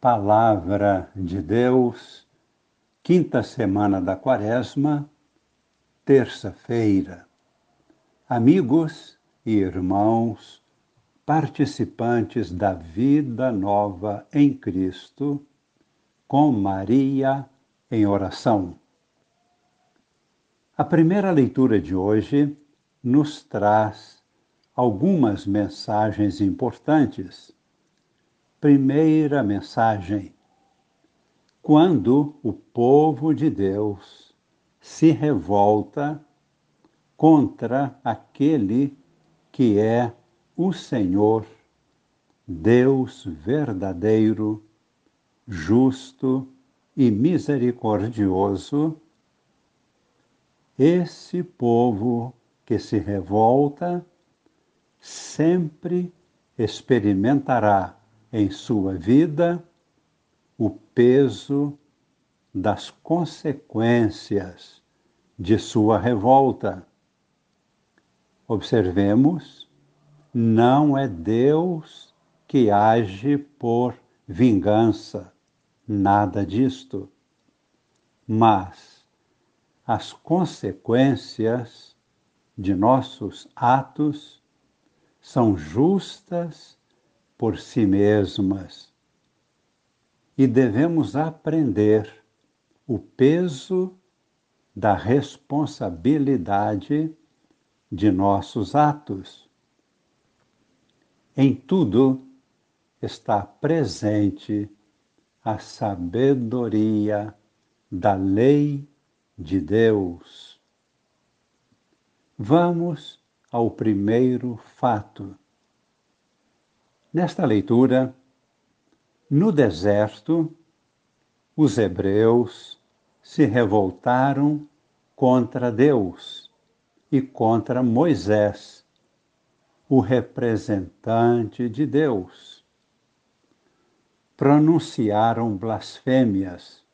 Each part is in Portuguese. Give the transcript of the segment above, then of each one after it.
Palavra de Deus, quinta semana da Quaresma, terça-feira. Amigos e irmãos, participantes da vida nova em Cristo, com Maria em oração. A primeira leitura de hoje nos traz algumas mensagens importantes primeira mensagem. Quando o povo de Deus se revolta contra aquele que é o Senhor, Deus verdadeiro, justo e misericordioso, esse povo que se revolta sempre experimentará em sua vida o peso das consequências de sua revolta. Observemos, não é Deus que age por vingança, nada disto. Mas as consequências de nossos atos são justas por si mesmas. E devemos aprender o peso da responsabilidade de nossos atos. Em tudo está presente a sabedoria da lei de Deus. Vamos ao primeiro fato. Nesta leitura, no deserto, os hebreus se revoltaram contra Deus e contra Moisés, o representante de Deus. Pronunciaram blasfêmias,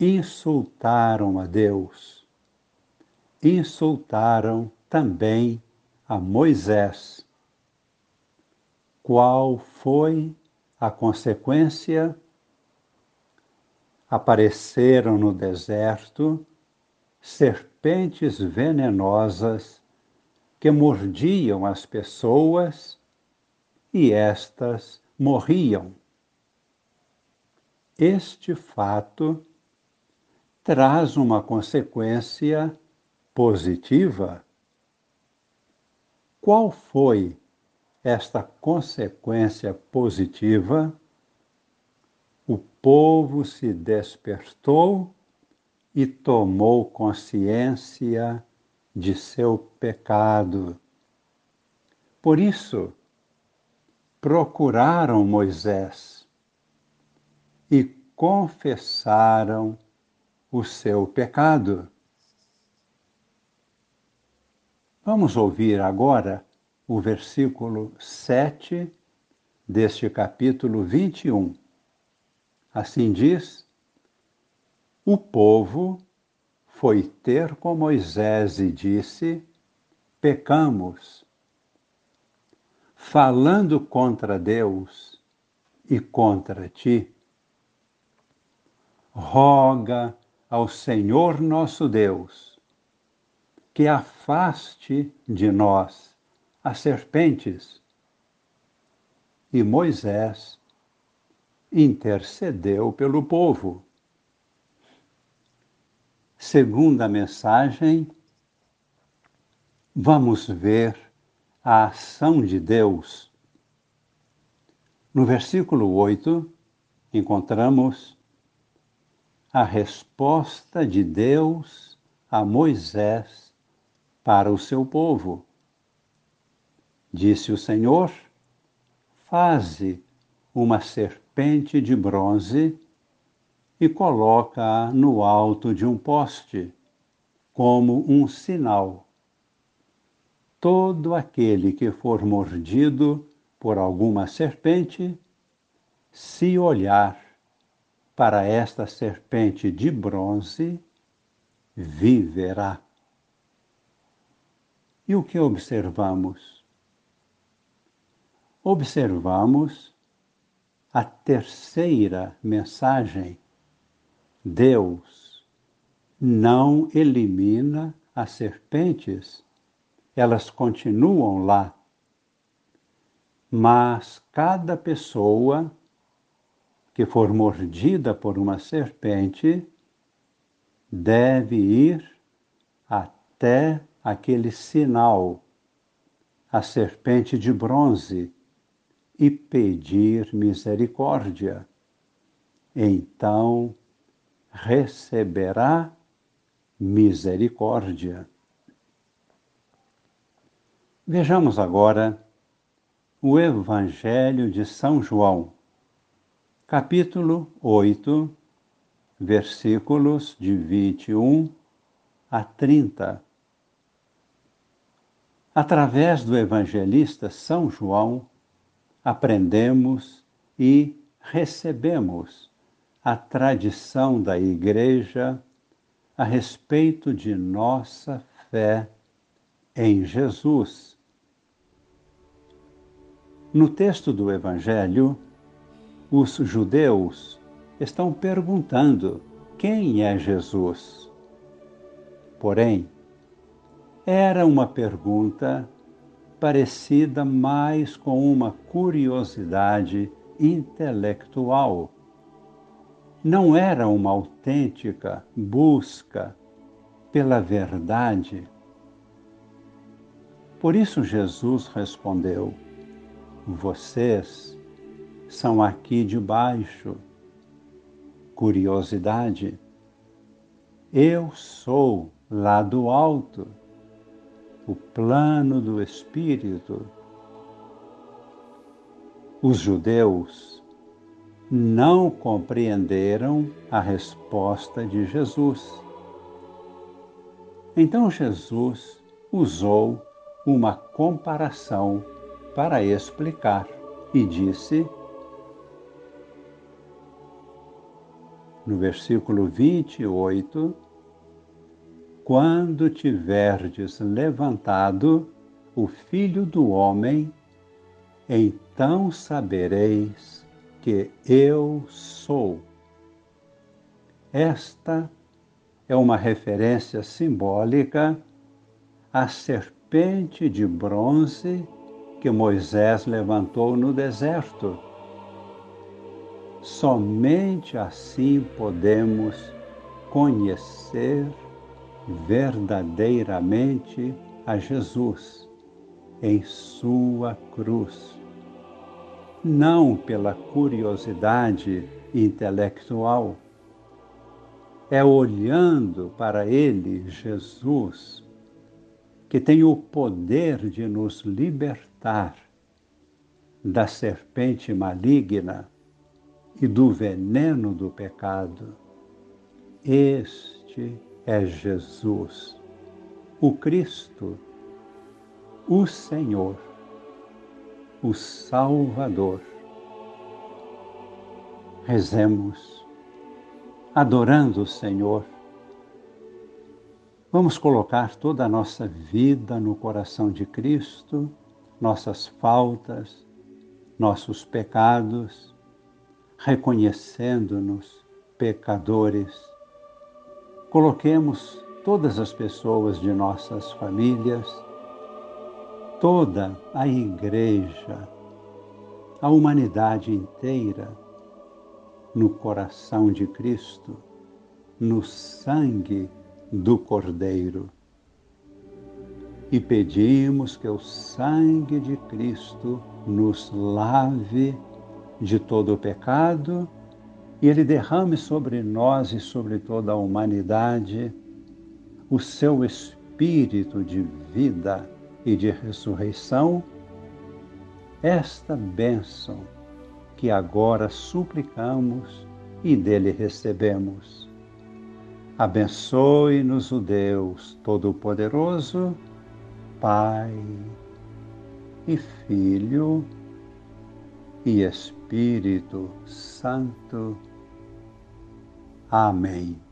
insultaram a Deus, insultaram também a Moisés qual foi a consequência? Apareceram no deserto serpentes venenosas que mordiam as pessoas e estas morriam. Este fato traz uma consequência positiva. Qual foi esta consequência positiva, o povo se despertou e tomou consciência de seu pecado. Por isso, procuraram Moisés e confessaram o seu pecado. Vamos ouvir agora o versículo 7 deste capítulo 21. Assim diz: O povo foi ter com Moisés e disse: Pecamos, falando contra Deus e contra ti. Roga ao Senhor nosso Deus que afaste de nós as serpentes. E Moisés intercedeu pelo povo. Segunda mensagem, vamos ver a ação de Deus. No versículo 8, encontramos a resposta de Deus a Moisés para o seu povo. Disse o Senhor: Faze uma serpente de bronze e coloca-a no alto de um poste, como um sinal. Todo aquele que for mordido por alguma serpente, se olhar para esta serpente de bronze, viverá. E o que observamos? Observamos a terceira mensagem, Deus não elimina as serpentes, elas continuam lá. Mas cada pessoa que for mordida por uma serpente deve ir até aquele sinal, a serpente de bronze, e pedir misericórdia. Então receberá misericórdia. Vejamos agora o Evangelho de São João, capítulo 8, versículos de 21 a 30. Através do evangelista São João, aprendemos e recebemos a tradição da Igreja a respeito de nossa fé em Jesus. No texto do Evangelho, os judeus estão perguntando quem é Jesus. Porém, era uma pergunta parecida mais com uma curiosidade intelectual. Não era uma autêntica busca pela verdade. Por isso Jesus respondeu: Vocês são aqui de baixo. Curiosidade. Eu sou lá do alto o plano do Espírito. Os judeus não compreenderam a resposta de Jesus. Então Jesus usou uma comparação para explicar e disse, no versículo 28, quando tiverdes levantado o Filho do Homem, então sabereis que eu sou. Esta é uma referência simbólica à serpente de bronze que Moisés levantou no deserto. Somente assim podemos conhecer verdadeiramente a Jesus em sua cruz. Não pela curiosidade intelectual, é olhando para Ele, Jesus, que tem o poder de nos libertar da serpente maligna e do veneno do pecado. Este é Jesus, o Cristo, o Senhor, o Salvador. Rezemos, adorando o Senhor. Vamos colocar toda a nossa vida no coração de Cristo, nossas faltas, nossos pecados, reconhecendo-nos pecadores Coloquemos todas as pessoas de nossas famílias, toda a Igreja, a humanidade inteira no coração de Cristo, no sangue do Cordeiro. E pedimos que o sangue de Cristo nos lave de todo o pecado e Ele derrame sobre nós e sobre toda a humanidade o seu espírito de vida e de ressurreição, esta bênção que agora suplicamos e dele recebemos. Abençoe-nos o Deus Todo-Poderoso, Pai e Filho e Espírito Santo. Amém.